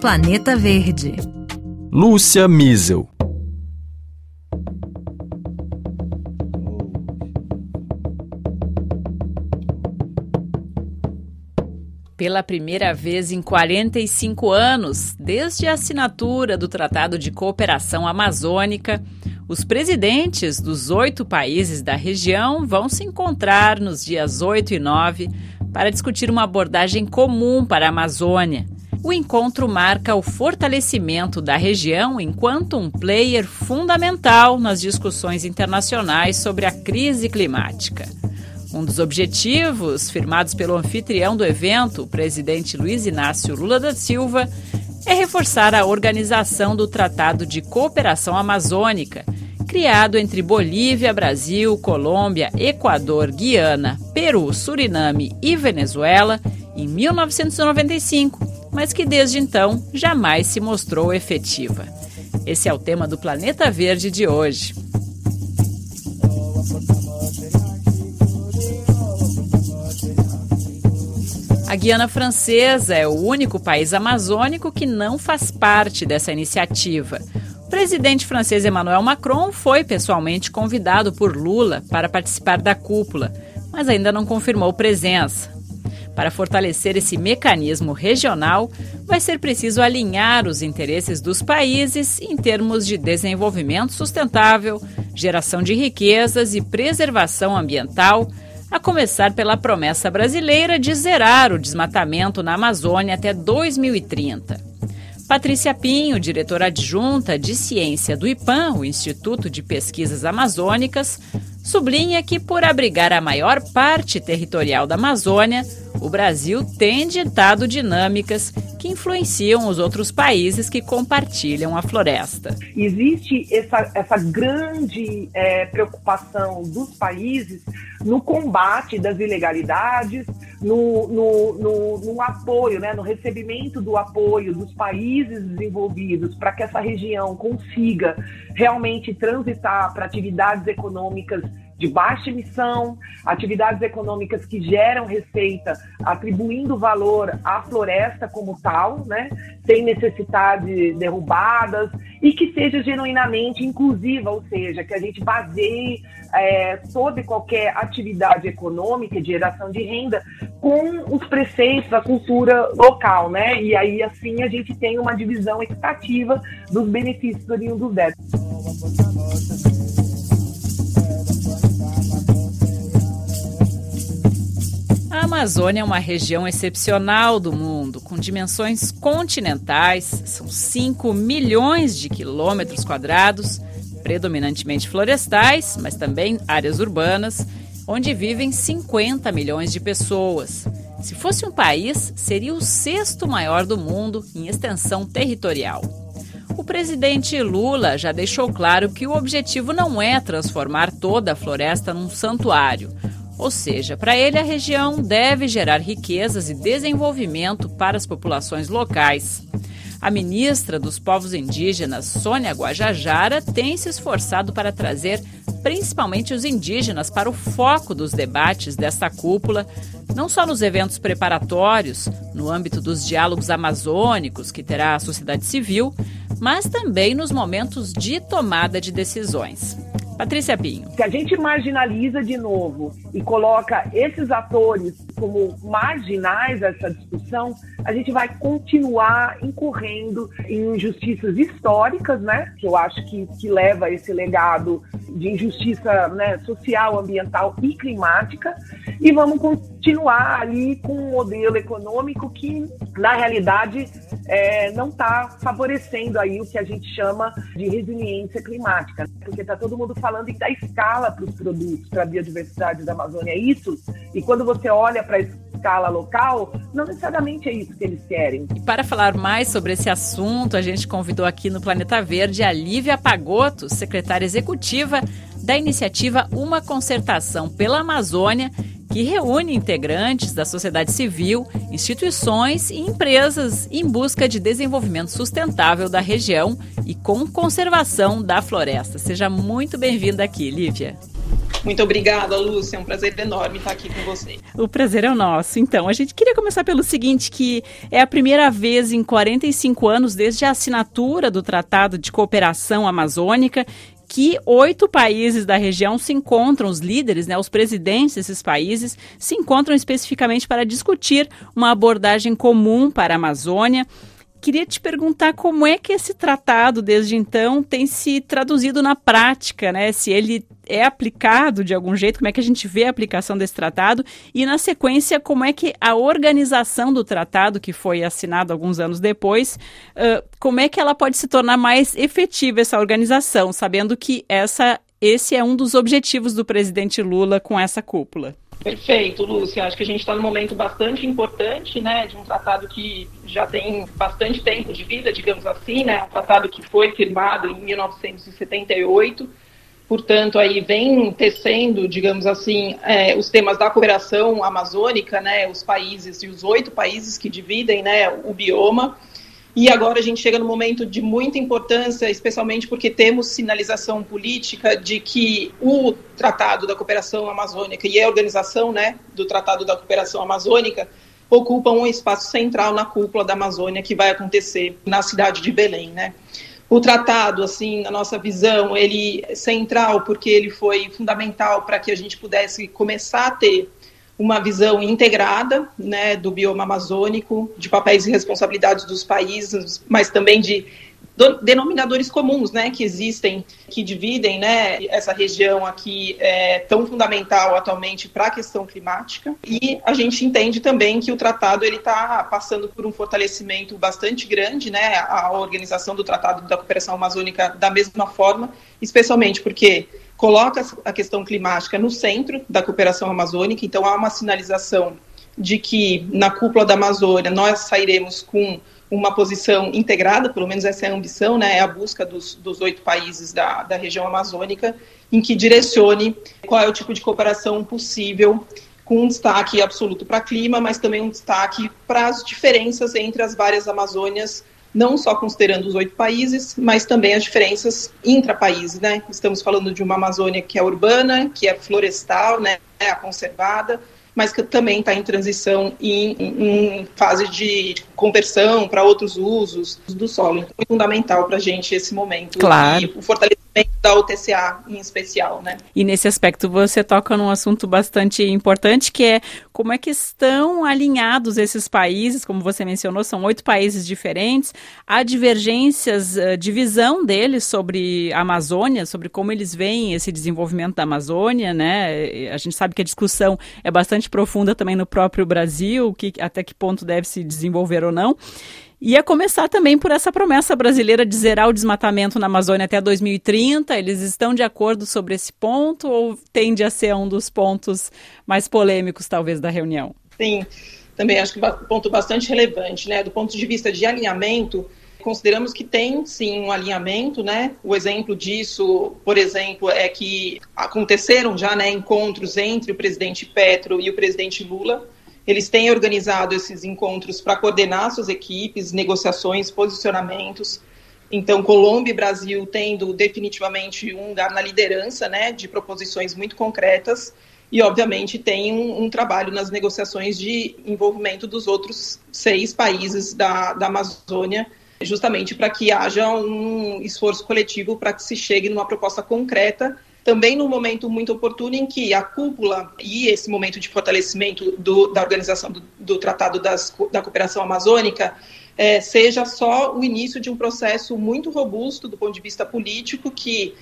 Planeta Verde. Lúcia Miesel. Pela primeira vez em 45 anos, desde a assinatura do Tratado de Cooperação Amazônica, os presidentes dos oito países da região vão se encontrar nos dias 8 e 9 para discutir uma abordagem comum para a Amazônia. O encontro marca o fortalecimento da região enquanto um player fundamental nas discussões internacionais sobre a crise climática. Um dos objetivos, firmados pelo anfitrião do evento, o presidente Luiz Inácio Lula da Silva, é reforçar a organização do Tratado de Cooperação Amazônica, criado entre Bolívia, Brasil, Colômbia, Equador, Guiana, Peru, Suriname e Venezuela em 1995, mas que desde então jamais se mostrou efetiva. Esse é o tema do Planeta Verde de hoje. A Guiana Francesa é o único país amazônico que não faz parte dessa iniciativa. O presidente francês Emmanuel Macron foi pessoalmente convidado por Lula para participar da cúpula, mas ainda não confirmou presença. Para fortalecer esse mecanismo regional, vai ser preciso alinhar os interesses dos países em termos de desenvolvimento sustentável, geração de riquezas e preservação ambiental a começar pela promessa brasileira de zerar o desmatamento na Amazônia até 2030. Patrícia Pinho, diretora adjunta de ciência do IPAM, o Instituto de Pesquisas Amazônicas, sublinha que, por abrigar a maior parte territorial da Amazônia, o Brasil tem ditado dinâmicas que influenciam os outros países que compartilham a floresta. Existe essa, essa grande é, preocupação dos países no combate das ilegalidades, no, no, no, no apoio, né, no recebimento do apoio dos países desenvolvidos para que essa região consiga realmente transitar para atividades econômicas de baixa emissão, atividades econômicas que geram receita, atribuindo valor à floresta como tal, né, sem necessidade derrubadas e que seja genuinamente inclusiva, ou seja, que a gente baseie é, toda e qualquer atividade econômica de geração de renda com os preceitos da cultura local, né? E aí assim a gente tem uma divisão equitativa dos benefícios oriundos dessa. A Amazônia é uma região excepcional do mundo, com dimensões continentais, são 5 milhões de quilômetros quadrados, predominantemente florestais, mas também áreas urbanas, onde vivem 50 milhões de pessoas. Se fosse um país, seria o sexto maior do mundo em extensão territorial. O presidente Lula já deixou claro que o objetivo não é transformar toda a floresta num santuário ou seja, para ele, a região deve gerar riquezas e desenvolvimento para as populações locais. A ministra dos Povos Indígenas, Sônia Guajajara, tem se esforçado para trazer principalmente os indígenas para o foco dos debates desta cúpula, não só nos eventos preparatórios, no âmbito dos diálogos amazônicos que terá a sociedade civil, mas também nos momentos de tomada de decisões. Patrícia Pinho. Se a gente marginaliza de novo e coloca esses atores como marginais dessa discussão, a gente vai continuar incorrendo em injustiças históricas, né? Que eu acho que, que leva esse legado de injustiça né, social, ambiental e climática, e vamos continuar ali com um modelo econômico que, na realidade, é, não está favorecendo aí o que a gente chama de resiliência climática, porque está todo mundo falando em dar escala para os produtos, para a biodiversidade da Amazônia, é isso, e quando você olha para a escala local, não necessariamente é isso que eles querem. E para falar mais sobre esse assunto, a gente convidou aqui no Planeta Verde a Lívia Pagotto, secretária executiva da iniciativa Uma Concertação pela Amazônia, que reúne integrantes da sociedade civil, instituições e empresas em busca de desenvolvimento sustentável da região e com conservação da floresta. Seja muito bem-vinda aqui, Lívia. Muito obrigada, Lúcia. É um prazer enorme estar aqui com você. O prazer é o nosso. Então, a gente queria começar pelo seguinte, que é a primeira vez em 45 anos desde a assinatura do Tratado de Cooperação Amazônica que oito países da região se encontram, os líderes, né, os presidentes desses países, se encontram especificamente para discutir uma abordagem comum para a Amazônia. Queria te perguntar como é que esse tratado, desde então, tem se traduzido na prática, né? Se ele é aplicado de algum jeito, como é que a gente vê a aplicação desse tratado e, na sequência, como é que a organização do tratado, que foi assinado alguns anos depois, uh, como é que ela pode se tornar mais efetiva, essa organização, sabendo que essa, esse é um dos objetivos do presidente Lula com essa cúpula? Perfeito, Lúcia. Acho que a gente está num momento bastante importante, né, de um tratado que já tem bastante tempo de vida, digamos assim, né, um tratado que foi firmado em 1978, portanto, aí vem tecendo, digamos assim, é, os temas da cooperação amazônica, né, os países e os oito países que dividem, né, o bioma, e agora a gente chega num momento de muita importância, especialmente porque temos sinalização política de que o Tratado da Cooperação Amazônica e a organização né, do Tratado da Cooperação Amazônica ocupam um espaço central na cúpula da Amazônia que vai acontecer na cidade de Belém, né? O tratado, assim, na nossa visão, ele é central porque ele foi fundamental para que a gente pudesse começar a ter uma visão integrada né, do bioma amazônico, de papéis e responsabilidades dos países, mas também de denominadores comuns, né, que existem, que dividem, né, essa região aqui é, tão fundamental atualmente para a questão climática. E a gente entende também que o tratado ele está passando por um fortalecimento bastante grande, né, a organização do Tratado da Cooperação Amazônica da mesma forma, especialmente porque coloca a questão climática no centro da cooperação amazônica, então há uma sinalização de que na cúpula da Amazônia nós sairemos com uma posição integrada, pelo menos essa é a ambição, né, é a busca dos, dos oito países da, da região amazônica, em que direcione qual é o tipo de cooperação possível, com um destaque absoluto para clima, mas também um destaque para as diferenças entre as várias Amazônias não só considerando os oito países, mas também as diferenças intra-países, né? Estamos falando de uma Amazônia que é urbana, que é florestal, né, é conservada, mas que também está em transição e em, em, fase de conversão para outros usos do solo. Então, é fundamental para a gente esse momento. Claro. E o fortalecimento da UTCA em especial, né? E nesse aspecto você toca num assunto bastante importante que é como é que estão alinhados esses países, como você mencionou, são oito países diferentes, há divergências, uh, divisão deles sobre a Amazônia, sobre como eles veem esse desenvolvimento da Amazônia, né? A gente sabe que a discussão é bastante profunda também no próprio Brasil, que até que ponto deve se desenvolver ou não. Ia começar também por essa promessa brasileira de zerar o desmatamento na Amazônia até 2030. Eles estão de acordo sobre esse ponto ou tende a ser um dos pontos mais polêmicos, talvez, da reunião? Sim, também acho que é um ponto bastante relevante, né? Do ponto de vista de alinhamento, consideramos que tem sim um alinhamento, né? O exemplo disso, por exemplo, é que aconteceram já né, encontros entre o presidente Petro e o presidente Lula eles têm organizado esses encontros para coordenar suas equipes, negociações, posicionamentos. Então, Colômbia e Brasil tendo definitivamente um lugar na liderança né, de proposições muito concretas e, obviamente, tem um, um, trabalho nas negociações de envolvimento dos outros seis países da, da Amazônia, justamente para que haja um esforço coletivo para que se chegue numa proposta concreta também num momento muito oportuno em que a cúpula e esse momento de fortalecimento do, da organização do, do Tratado das, da Cooperação Amazônica é, seja só o início de um processo muito robusto do ponto de vista político que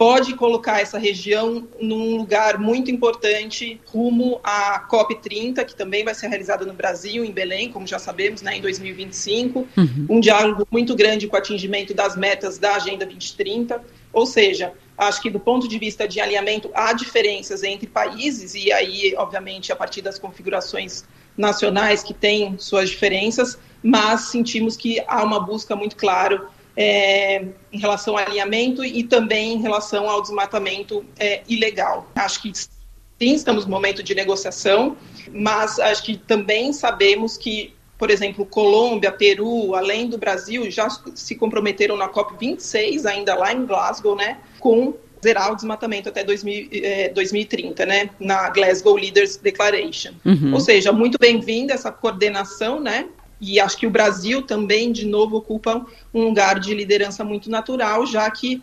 pode colocar essa região num lugar muito importante rumo à COP30, que também vai ser realizada no Brasil, em Belém, como já sabemos, né, em 2025. Uhum. Um diálogo muito grande com o atingimento das metas da Agenda 2030. Ou seja, acho que do ponto de vista de alinhamento, há diferenças entre países, e aí, obviamente, a partir das configurações nacionais que têm suas diferenças, mas sentimos que há uma busca muito clara é, em relação ao alinhamento e também em relação ao desmatamento é, ilegal. Acho que sim, estamos no momento de negociação, mas acho que também sabemos que, por exemplo, Colômbia, Peru, além do Brasil, já se comprometeram na COP26, ainda lá em Glasgow, né, com zerar o desmatamento até 2000, eh, 2030, né, na Glasgow Leaders Declaration. Uhum. Ou seja, muito bem-vinda essa coordenação, né, e acho que o Brasil também, de novo, ocupa um lugar de liderança muito natural, já que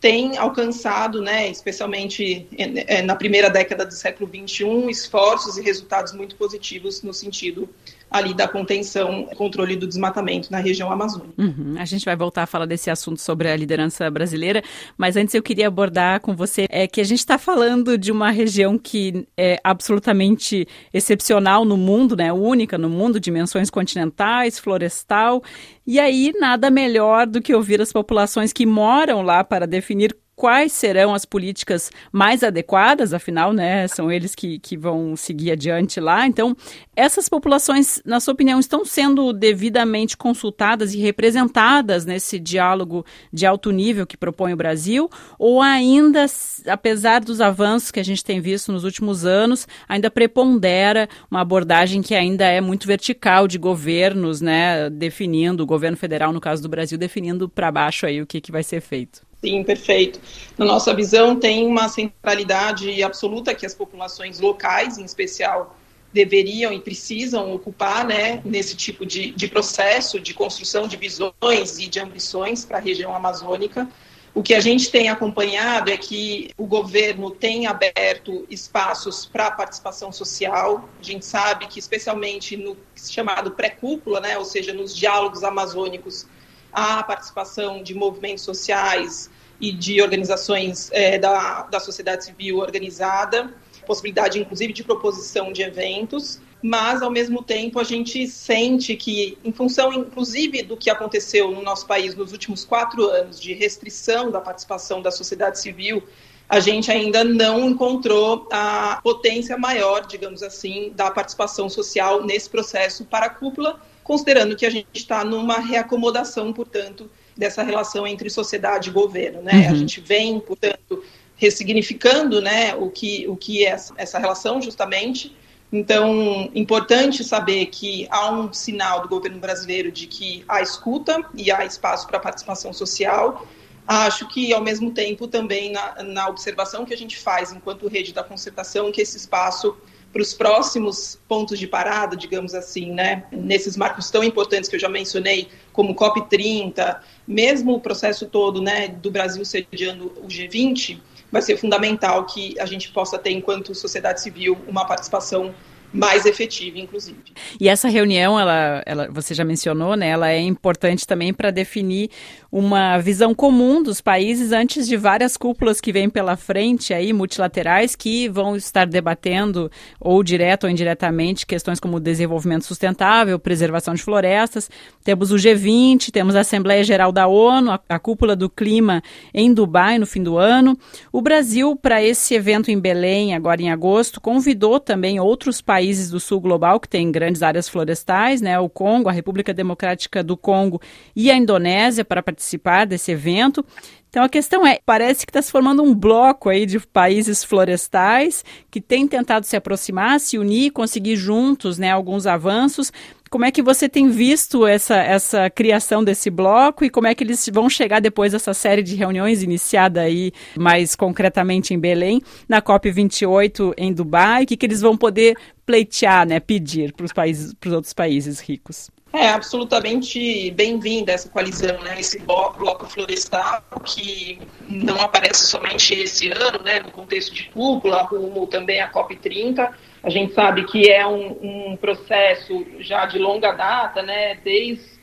tem alcançado, né, especialmente eh, na primeira década do século XXI, esforços e resultados muito positivos no sentido ali da contenção, controle do desmatamento na região amazônica. Uhum. A gente vai voltar a falar desse assunto sobre a liderança brasileira, mas antes eu queria abordar com você é que a gente está falando de uma região que é absolutamente excepcional no mundo, né, única no mundo, dimensões continentais, florestal, e aí nada melhor do que ouvir as populações que moram lá para definir quais serão as políticas mais adequadas, afinal, né, são eles que, que vão seguir adiante lá. Então, essas populações, na sua opinião, estão sendo devidamente consultadas e representadas nesse diálogo de alto nível que propõe o Brasil? Ou ainda, apesar dos avanços que a gente tem visto nos últimos anos, ainda prepondera uma abordagem que ainda é muito vertical de governos, né, definindo, o governo federal, no caso do Brasil, definindo para baixo aí o que, que vai ser feito? Sim, perfeito. Na nossa visão, tem uma centralidade absoluta que as populações locais, em especial, deveriam e precisam ocupar né, nesse tipo de, de processo de construção de visões e de ambições para a região amazônica. O que a gente tem acompanhado é que o governo tem aberto espaços para a participação social. A gente sabe que, especialmente no chamado pré-cúpula, né, ou seja, nos diálogos amazônicos, a participação de movimentos sociais e de organizações é, da, da sociedade civil organizada, possibilidade inclusive de proposição de eventos, mas ao mesmo tempo a gente sente que, em função inclusive do que aconteceu no nosso país nos últimos quatro anos de restrição da participação da sociedade civil, a gente ainda não encontrou a potência maior, digamos assim, da participação social nesse processo para a cúpula considerando que a gente está numa reacomodação, portanto, dessa relação entre sociedade e governo. Né? Uhum. A gente vem, portanto, ressignificando né, o, que, o que é essa relação, justamente. Então, importante saber que há um sinal do governo brasileiro de que há escuta e há espaço para participação social. Acho que, ao mesmo tempo, também na, na observação que a gente faz enquanto rede da concertação, que esse espaço para os próximos pontos de parada, digamos assim, né? Nesses marcos tão importantes que eu já mencionei, como COP30, mesmo o processo todo, né, do Brasil sediando o G20, vai ser fundamental que a gente possa ter, enquanto sociedade civil, uma participação mais efetiva, inclusive. E essa reunião, ela, ela, você já mencionou, né? Ela é importante também para definir uma visão comum dos países antes de várias cúpulas que vêm pela frente aí, multilaterais, que vão estar debatendo, ou direto ou indiretamente, questões como desenvolvimento sustentável, preservação de florestas. Temos o G20, temos a Assembleia Geral da ONU, a, a cúpula do clima em Dubai no fim do ano. O Brasil, para esse evento em Belém, agora em agosto, convidou também outros países do sul global que têm grandes áreas florestais, né? O Congo, a República Democrática do Congo e a Indonésia para participar desse evento. Então a questão é, parece que está se formando um bloco aí de países florestais que têm tentado se aproximar, se unir, conseguir juntos, né, alguns avanços. Como é que você tem visto essa, essa criação desse bloco e como é que eles vão chegar depois dessa série de reuniões iniciada aí mais concretamente em Belém, na COP 28 em Dubai, o que, que eles vão poder pleitear, né, pedir para os países, para os outros países ricos? É absolutamente bem-vinda essa coalizão, né? Esse bloco florestal que não aparece somente esse ano, né? No contexto de cúpula, rumo também à COP30. A gente sabe que é um, um processo já de longa data, né? Desde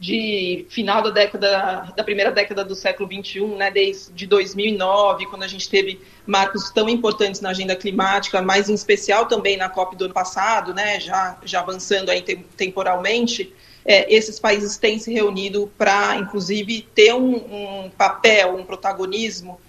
de final da década, da primeira década do século 21, né, desde 2009, quando a gente teve marcos tão importantes na agenda climática, mas em especial também na COP do ano passado, né, já, já avançando aí temporalmente, é, esses países têm se reunido para, inclusive, ter um, um papel, um protagonismo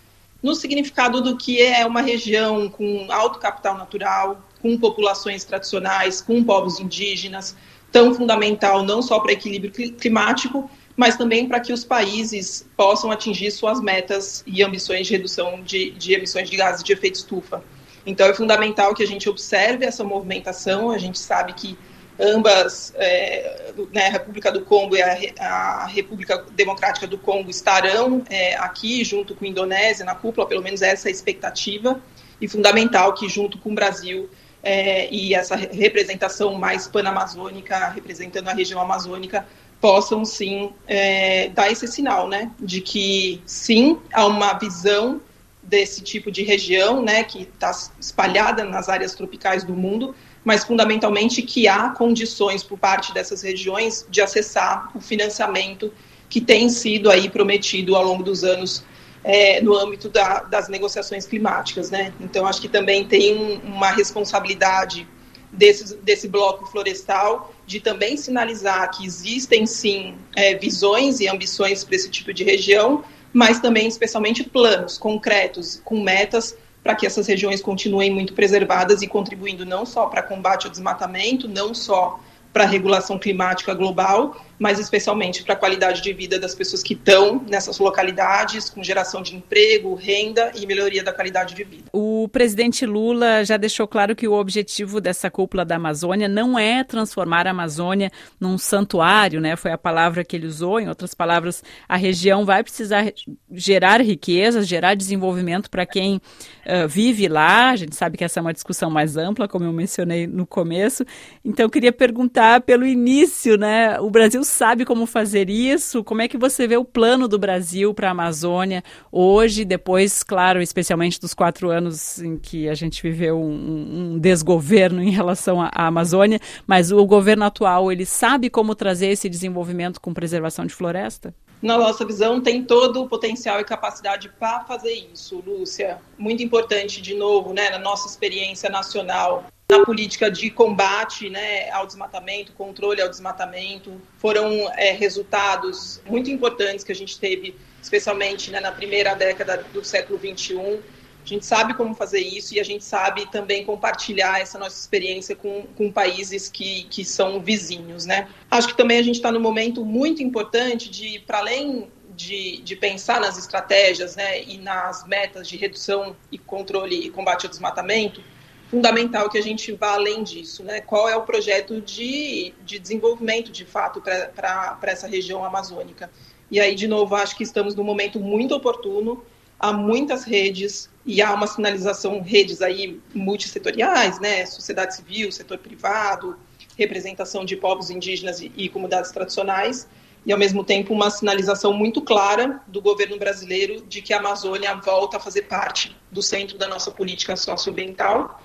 no significado do que é uma região com alto capital natural, com populações tradicionais, com povos indígenas, tão fundamental não só para equilíbrio climático, mas também para que os países possam atingir suas metas e ambições de redução de, de emissões de gases de efeito estufa. Então, é fundamental que a gente observe essa movimentação. A gente sabe que ambas, é, né, a República do Congo e a, a, República Democrática do Congo estarão é, aqui junto com a Indonésia na cúpula, pelo menos essa é a expectativa, e fundamental que junto com o Brasil é, e essa representação mais panamazônica, representando a região amazônica, possam sim é, dar esse sinal, né, de que sim há uma visão desse tipo de região, né, que está espalhada nas áreas tropicais do mundo, mas fundamentalmente que há condições por parte dessas regiões de acessar o financiamento que tem sido aí prometido ao longo dos anos é, no âmbito da, das negociações climáticas, né? Então acho que também tem um, uma responsabilidade desse, desse bloco florestal de também sinalizar que existem sim é, visões e ambições para esse tipo de região, mas também especialmente planos concretos com metas para que essas regiões continuem muito preservadas e contribuindo não só para combate ao desmatamento, não só para a regulação climática global, mas especialmente para a qualidade de vida das pessoas que estão nessas localidades, com geração de emprego, renda e melhoria da qualidade de vida. O presidente Lula já deixou claro que o objetivo dessa cúpula da Amazônia não é transformar a Amazônia num santuário, né? Foi a palavra que ele usou. Em outras palavras, a região vai precisar gerar riqueza, gerar desenvolvimento para quem uh, vive lá. A gente sabe que essa é uma discussão mais ampla, como eu mencionei no começo. Então, queria perguntar pelo início, né? O Brasil sabe como fazer isso? Como é que você vê o plano do Brasil para a Amazônia hoje, depois, claro, especialmente dos quatro anos em que a gente viveu um, um desgoverno em relação à, à Amazônia, mas o governo atual, ele sabe como trazer esse desenvolvimento com preservação de floresta? Na nossa visão, tem todo o potencial e capacidade para fazer isso, Lúcia. Muito importante, de novo, né, na nossa experiência nacional, na política de combate né, ao desmatamento, controle ao desmatamento. Foram é, resultados muito importantes que a gente teve, especialmente né, na primeira década do século XXI. A gente sabe como fazer isso e a gente sabe também compartilhar essa nossa experiência com, com países que, que são vizinhos. Né? Acho que também a gente está num momento muito importante de, para além de, de, pensar nas estratégias né, e nas metas de redução e controle e combate ao desmatamento, fundamental que a gente vá além disso, né? Qual é o projeto de, de desenvolvimento, de fato, para essa região amazônica? E aí, de novo, acho que estamos num momento muito oportuno, há muitas redes e há uma sinalização, redes aí multissetoriais, né? Sociedade civil, setor privado, representação de povos indígenas e, e comunidades tradicionais, e ao mesmo tempo uma sinalização muito clara do governo brasileiro de que a Amazônia volta a fazer parte do centro da nossa política socioambiental.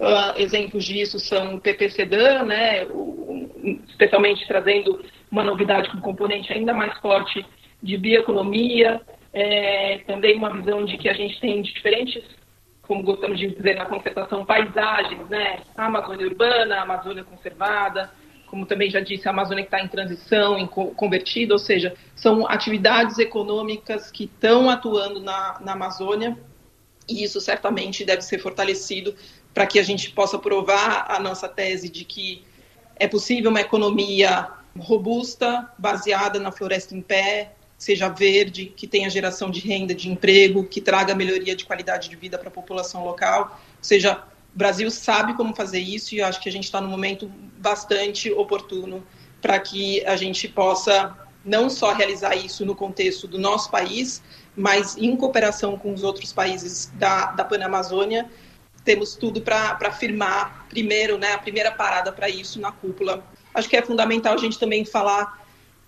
Uh, exemplos disso são o PPCDAN, né, especialmente trazendo uma novidade com um componente ainda mais forte de bioeconomia, é, também uma visão de que a gente tem diferentes, como gostamos de dizer na concertação, paisagens, né, a Amazônia urbana, a Amazônia conservada, como também já disse, a Amazônia que está em transição, em convertida, ou seja, são atividades econômicas que estão atuando na, na Amazônia e isso certamente deve ser fortalecido para que a gente possa provar a nossa tese de que é possível uma economia robusta, baseada na floresta em pé, seja verde, que tenha geração de renda, de emprego, que traga melhoria de qualidade de vida para a população local. Ou seja, o Brasil sabe como fazer isso e acho que a gente está num momento bastante oportuno para que a gente possa não só realizar isso no contexto do nosso país, mas em cooperação com os outros países da, da Panamazônia, temos tudo para afirmar primeiro, né, a primeira parada para isso na cúpula. Acho que é fundamental a gente também falar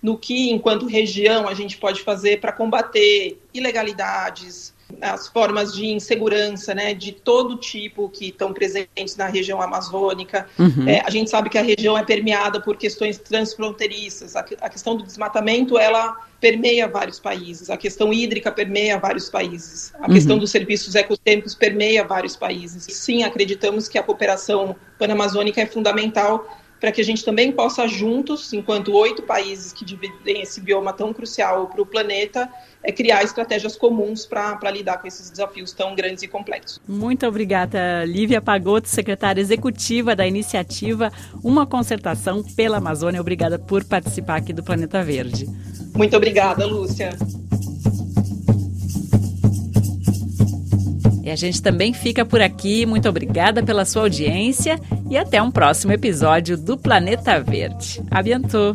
no que, enquanto região, a gente pode fazer para combater ilegalidades, as formas de insegurança, né, de todo tipo que estão presentes na região amazônica. Uhum. É, a gente sabe que a região é permeada por questões transfronteiriças. A, a, questão do desmatamento, ela permeia vários países. A questão hídrica permeia vários países. A uhum. questão dos serviços ecossistêmicos permeia vários países. Sim, acreditamos que a cooperação panamazônica é fundamental para que a gente também possa juntos, enquanto oito países que dividem esse bioma tão crucial para o planeta, é criar estratégias comuns para lidar com esses desafios tão grandes e complexos. Muito obrigada, Lívia Pagotto, secretária executiva da iniciativa Uma Concertação pela Amazônia. Obrigada por participar aqui do Planeta Verde. Muito obrigada, Lúcia. E a gente também fica por aqui. Muito obrigada pela sua audiência e até um próximo episódio do Planeta Verde. A bientôt!